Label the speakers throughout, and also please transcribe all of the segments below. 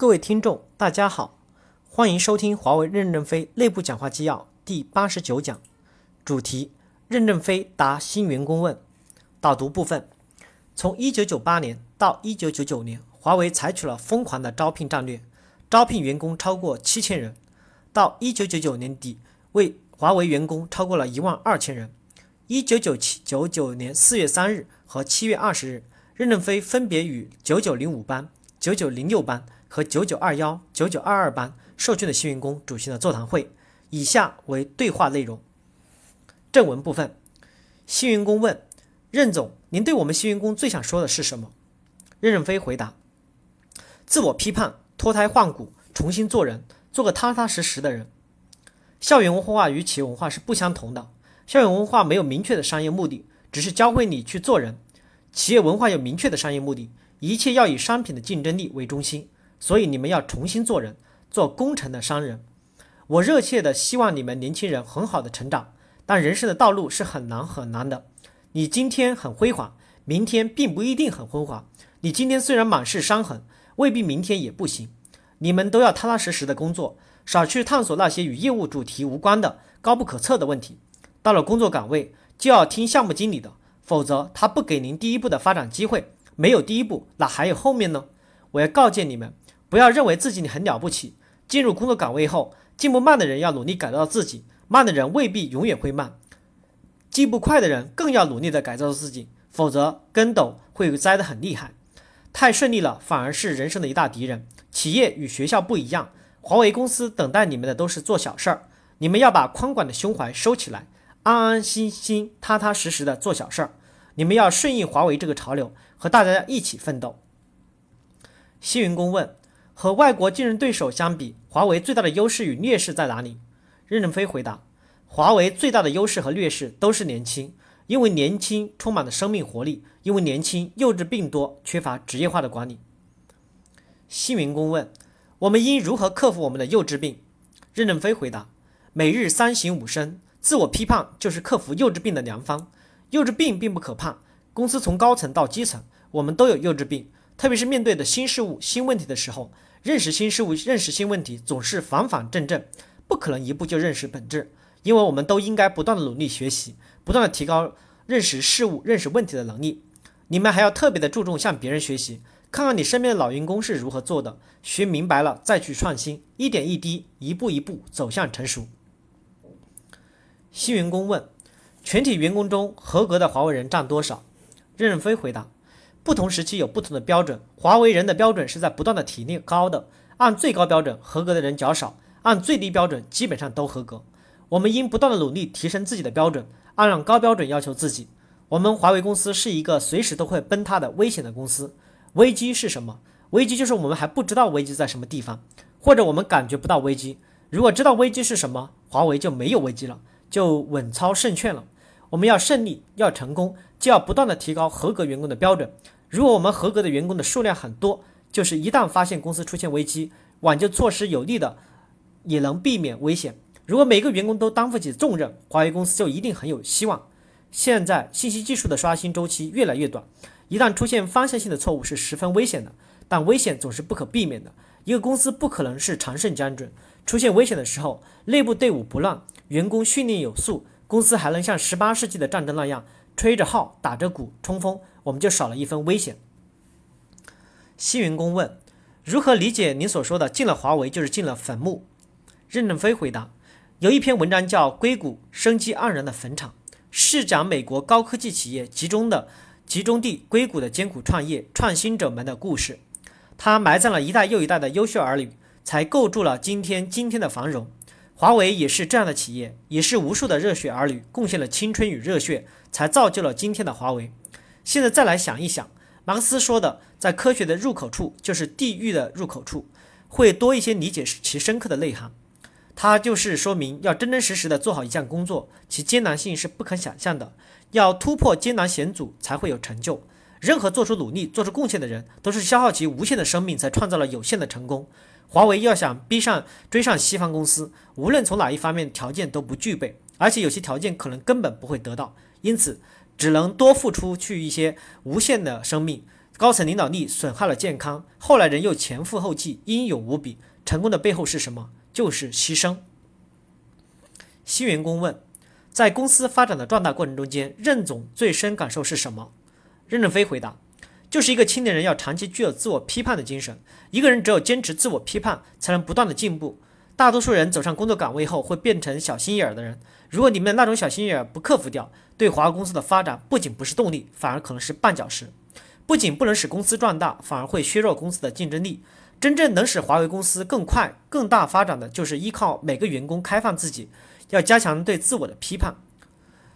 Speaker 1: 各位听众，大家好，欢迎收听华为任正非内部讲话纪要第八十九讲，主题：任正非答新员工问。导读部分：从一九九八年到一九九九年，华为采取了疯狂的招聘战略，招聘员工超过七千人，到一九九九年底，为华为员工超过了一万二千人。一九九七九九年四月三日和七月二十日，任正非分别与九九零五班、九九零六班。和九九二幺、九九二二班受训的新员工主席的座谈会，以下为对话内容。正文部分，新员工问任总：“您对我们新员工最想说的是什么？”任正非回答：“自我批判，脱胎换骨，重新做人，做个踏踏实实的人。校园文化与企业文化是不相同的。校园文化没有明确的商业目的，只是教会你去做人；企业文化有明确的商业目的，一切要以商品的竞争力为中心。”所以你们要重新做人，做工程的商人。我热切的希望你们年轻人很好的成长，但人生的道路是很难很难的。你今天很辉煌，明天并不一定很辉煌。你今天虽然满是伤痕，未必明天也不行。你们都要踏踏实实的工作，少去探索那些与业务主题无关的高不可测的问题。到了工作岗位，就要听项目经理的，否则他不给您第一步的发展机会。没有第一步，哪还有后面呢？我要告诫你们。不要认为自己你很了不起。进入工作岗位后，进步慢的人要努力改造自己，慢的人未必永远会慢。进步快的人更要努力的改造自己，否则跟斗会栽得很厉害。太顺利了，反而是人生的一大敌人。企业与学校不一样，华为公司等待你们的都是做小事儿，你们要把宽广的胸怀收起来，安安心心、踏踏实实的做小事儿。你们要顺应华为这个潮流，和大家一起奋斗。新员工问。和外国竞争对手相比，华为最大的优势与劣势在哪里？任正非回答：华为最大的优势和劣势都是年轻，因为年轻充满了生命活力，因为年轻幼稚病多，缺乏职业化的管理。新员工问：我们应如何克服我们的幼稚病？任正非回答：每日三省吾身，自我批判就是克服幼稚病的良方。幼稚病并不可怕，公司从高层到基层，我们都有幼稚病，特别是面对的新事物、新问题的时候。认识新事物、认识新问题，总是反反正正，不可能一步就认识本质。因为我们都应该不断的努力学习，不断的提高认识事物、认识问题的能力。你们还要特别的注重向别人学习，看看你身边的老员工是如何做的，学明白了再去创新，一点一滴，一步一步走向成熟。新员工问：全体员工中合格的华为人占多少？任正非回答。不同时期有不同的标准，华为人的标准是在不断的提高的。按最高标准，合格的人较少；按最低标准，基本上都合格。我们应不断的努力提升自己的标准，按高标准要求自己。我们华为公司是一个随时都会崩塌的危险的公司。危机是什么？危机就是我们还不知道危机在什么地方，或者我们感觉不到危机。如果知道危机是什么，华为就没有危机了，就稳操胜券了。我们要胜利，要成功，就要不断的提高合格员工的标准。如果我们合格的员工的数量很多，就是一旦发现公司出现危机，挽救措施有力的，也能避免危险。如果每个员工都担负起重任，华为公司就一定很有希望。现在信息技术的刷新周期越来越短，一旦出现方向性的错误是十分危险的。但危险总是不可避免的，一个公司不可能是常胜将军。出现危险的时候，内部队伍不乱，员工训练有素。公司还能像十八世纪的战争那样吹着号、打着鼓、冲锋，我们就少了一分危险。新员工问：如何理解您所说的“进了华为就是进了坟墓”？任正非回答：有一篇文章叫《硅谷生机盎然的坟场》，是讲美国高科技企业集中的集中地硅谷的艰苦创业创新者们的故事。他埋葬了一代又一代的优秀儿女，才构筑了今天今天的繁荣。华为也是这样的企业，也是无数的热血儿女贡献了青春与热血，才造就了今天的华为。现在再来想一想，马克思说的，在科学的入口处就是地狱的入口处，会多一些理解其深刻的内涵。它就是说明，要真真实实的做好一项工作，其艰难性是不可想象的，要突破艰难险阻才会有成就。任何做出努力、做出贡献的人，都是消耗其无限的生命，才创造了有限的成功。华为要想逼上追上西方公司，无论从哪一方面条件都不具备，而且有些条件可能根本不会得到，因此只能多付出去一些无限的生命，高层领导力损害了健康，后来人又前赴后继，英勇无比。成功的背后是什么？就是牺牲。新员工问：在公司发展的壮大过程中间，任总最深感受是什么？任正非回答：就是一个青年人要长期具有自我批判的精神。一个人只有坚持自我批判，才能不断的进步。大多数人走上工作岗位后会变成小心眼儿的人。如果你们那种小心眼儿不克服掉，对华为公司的发展不仅不是动力，反而可能是绊脚石。不仅不能使公司壮大，反而会削弱公司的竞争力。真正能使华为公司更快、更大发展的，就是依靠每个员工开放自己，要加强对自我的批判。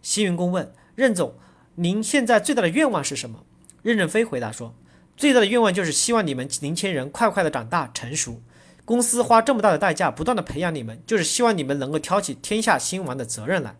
Speaker 1: 新员工问任总：“您现在最大的愿望是什么？”任正非回答说：“最大的愿望就是希望你们年轻人快快的长大成熟。”公司花这么大的代价，不断的培养你们，就是希望你们能够挑起天下兴亡的责任来。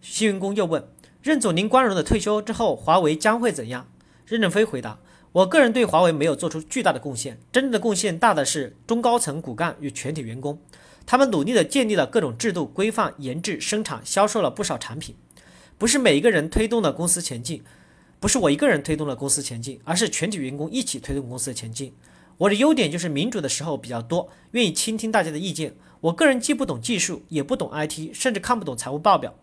Speaker 1: 新员工又问任总：“您光荣的退休之后，华为将会怎样？”任正非回答：“我个人对华为没有做出巨大的贡献，真正的贡献大的是中高层骨干与全体员工，他们努力的建立了各种制度规范，研制、生产、销售了不少产品。不是每一个人推动了公司前进，不是我一个人推动了公司前进，而是全体员工一起推动公司的前进。”我的优点就是民主的时候比较多，愿意倾听大家的意见。我个人既不懂技术，也不懂 IT，甚至看不懂财务报表。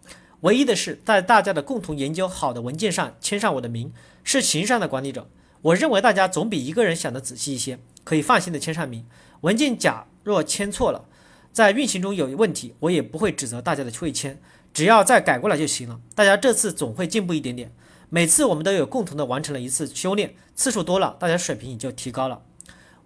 Speaker 1: 唯一的是在大家的共同研究好的文件上签上我的名，是形式上的管理者。我认为大家总比一个人想的仔细一些，可以放心的签上名。文件假若签错了，在运行中有问题，我也不会指责大家的会签，只要再改过来就行了。大家这次总会进步一点点。每次我们都有共同的完成了一次修炼，次数多了，大家水平也就提高了。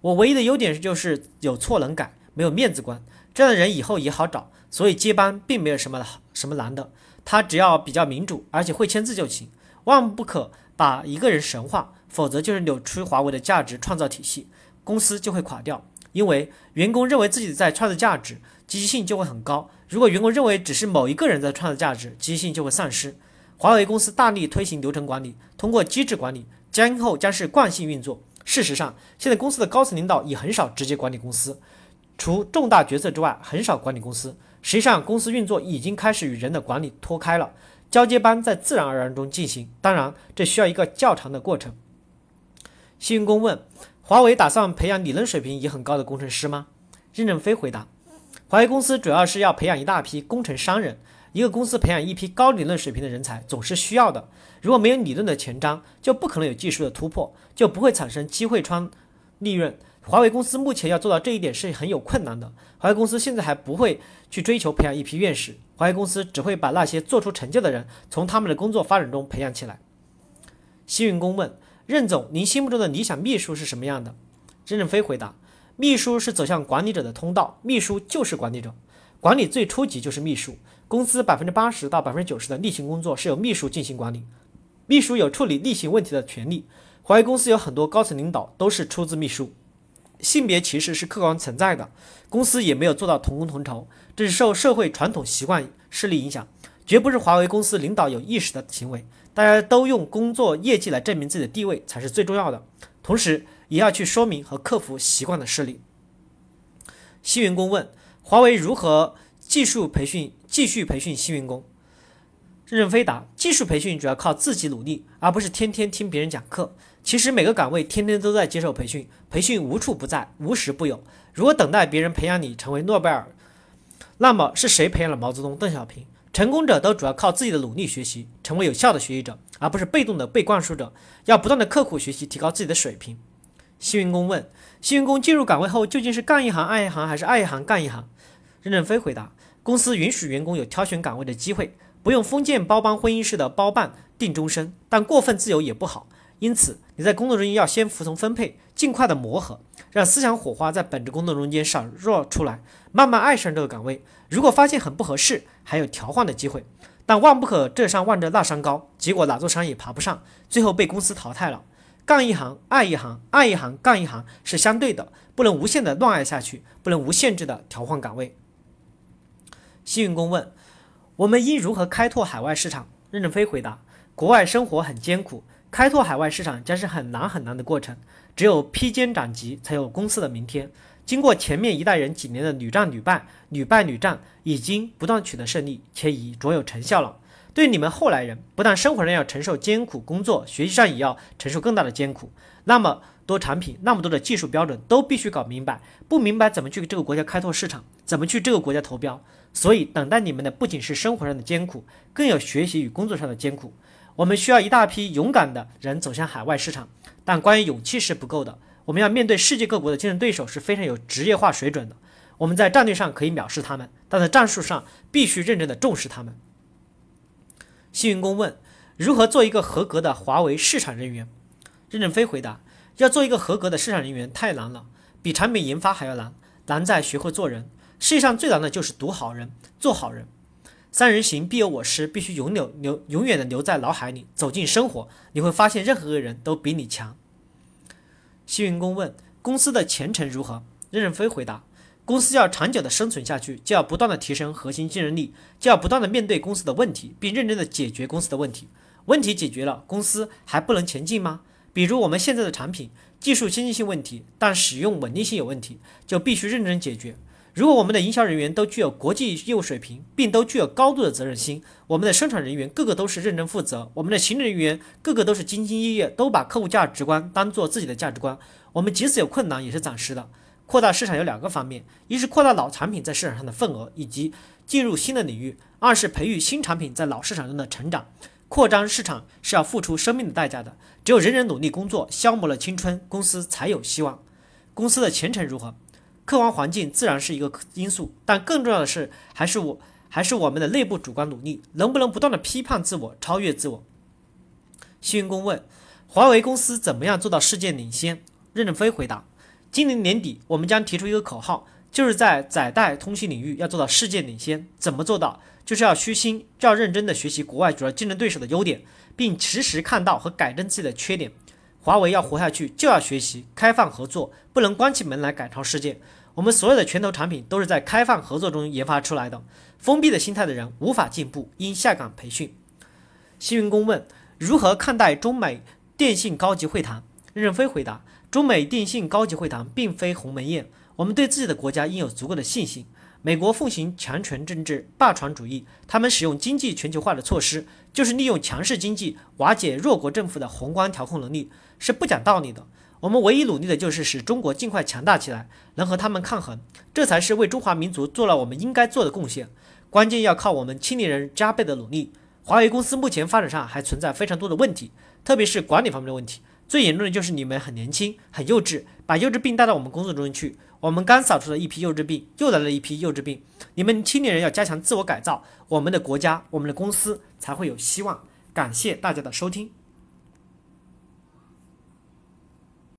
Speaker 1: 我唯一的优点就是有错能改，没有面子观，这样的人以后也好找，所以接班并没有什么什么难的。他只要比较民主，而且会签字就行。万不可把一个人神化，否则就是扭曲华为的价值创造体系，公司就会垮掉。因为员工认为自己在创造价值，积极性就会很高；如果员工认为只是某一个人在创造价值，积极性就会丧失。华为公司大力推行流程管理，通过机制管理，今后将是惯性运作。事实上，现在公司的高层领导也很少直接管理公司，除重大决策之外，很少管理公司。实际上，公司运作已经开始与人的管理脱开了，交接班在自然而然中进行。当然，这需要一个较长的过程。新员工问：华为打算培养理论水平也很高的工程师吗？任正非回答：华为公司主要是要培养一大批工程商人。一个公司培养一批高理论水平的人才总是需要的。如果没有理论的前瞻，就不可能有技术的突破，就不会产生机会窗利润。华为公司目前要做到这一点是很有困难的。华为公司现在还不会去追求培养一批院士，华为公司只会把那些做出成就的人从他们的工作发展中培养起来。新员工问任总：“您心目中的理想秘书是什么样的？”任正非回答：“秘书是走向管理者的通道，秘书就是管理者。管理最初级就是秘书。”公司百分之八十到百分之九十的例行工作是由秘书进行管理，秘书有处理例行问题的权利。华为公司有很多高层领导都是出自秘书，性别歧视是客观存在的，公司也没有做到同工同酬，这是受社会传统习惯势力影响，绝不是华为公司领导有意识的行为。大家都用工作业绩来证明自己的地位才是最重要的，同时也要去说明和克服习惯的势力。新员工问华为如何？技术培训，继续培训新员工。任正非答：技术培训主要靠自己努力，而不是天天听别人讲课。其实每个岗位天天都在接受培训，培训无处不在，无时不有。如果等待别人培养你成为诺贝尔，那么是谁培养了毛泽东、邓小平？成功者都主要靠自己的努力学习，成为有效的学习者，而不是被动的被灌输者。要不断的刻苦学习，提高自己的水平。新员工问：新员工进入岗位后，究竟是干一行爱一行，还是爱一行干一行？任正非回答。公司允许员工有挑选岗位的机会，不用封建包办婚姻式的包办定终身，但过分自由也不好。因此，你在工作中要先服从分配，尽快的磨合，让思想火花在本职工作中间闪烁出来，慢慢爱上这个岗位。如果发现很不合适，还有调换的机会。但万不可这山望着那山高，结果哪座山也爬不上，最后被公司淘汰了。干一行爱一行，爱一行干一行是相对的，不能无限的乱爱下去，不能无限制的调换岗位。幸运工问：“我们应如何开拓海外市场？”任正非回答：“国外生活很艰苦，开拓海外市场将是很难很难的过程。只有披荆斩棘，才有公司的明天。经过前面一代人几年的屡战屡败、屡败屡战，已经不断取得胜利，且已卓有成效了。对你们后来人，不但生活上要承受艰苦工作，学习上也要承受更大的艰苦。那么多产品，那么多的技术标准，都必须搞明白。不明白怎么去这个国家开拓市场，怎么去这个国家投标。所以等待你们的不仅是生活上的艰苦，更有学习与工作上的艰苦。我们需要一大批勇敢的人走向海外市场，但关于勇气是不够的。我们要面对世界各国的竞争对手是非常有职业化水准的。我们在战略上可以藐视他们，但在战术上必须认真的重视他们。幸运工问：如何做一个合格的华为市场人员？任正非回答：要做一个合格的市场人员太难了，比产品研发还要难，难在学会做人。世界上最难的就是读好人，做好人。三人行必有我师，必须永留留永远的留在脑海里，走进生活，你会发现任何个人都比你强。幸运工问：公司的前程如何？任正非回答。公司要长久的生存下去，就要不断的提升核心竞争力，就要不断的面对公司的问题，并认真的解决公司的问题。问题解决了，公司还不能前进吗？比如我们现在的产品技术先进性问题，但使用稳定性有问题，就必须认真解决。如果我们的营销人员都具有国际业务水平，并都具有高度的责任心，我们的生产人员个个都是认真负责，我们的行政人员个个都是兢兢业业，都把客户价值观当做自己的价值观，我们即使有困难也是暂时的。扩大市场有两个方面，一是扩大老产品在市场上的份额以及进入新的领域；二是培育新产品在老市场中的成长。扩张市场是要付出生命的代价的，只有人人努力工作，消磨了青春，公司才有希望。公司的前程如何？客观环境自然是一个因素，但更重要的是，还是我还是我们的内部主观努力，能不能不断的批判自我，超越自我？幸运工问：华为公司怎么样做到世界领先？任正非回答。今年年底，我们将提出一个口号，就是在载带通信领域要做到世界领先。怎么做到？就是要虚心、要认真的学习国外主要竞争对手的优点，并实时看到和改正自己的缺点。华为要活下去，就要学习开放合作，不能关起门来赶超世界。我们所有的拳头产品都是在开放合作中研发出来的。封闭的心态的人无法进步，应下岗培训。新员工问：如何看待中美电信高级会谈？任正非回答。中美电信高级会谈并非鸿门宴，我们对自己的国家应有足够的信心。美国奉行强权政治、霸权主义，他们使用经济全球化的措施，就是利用强势经济瓦解弱国政府的宏观调控能力，是不讲道理的。我们唯一努力的就是使中国尽快强大起来，能和他们抗衡，这才是为中华民族做了我们应该做的贡献。关键要靠我们青年人加倍的努力。华为公司目前发展上还存在非常多的问题，特别是管理方面的问题。最严重的就是你们很年轻，很幼稚，把幼稚病带到我们工作中去。我们刚扫出了一批幼稚病，又来了一批幼稚病。你们青年人要加强自我改造，我们的国家，我们的公司才会有希望。感谢大家的收听。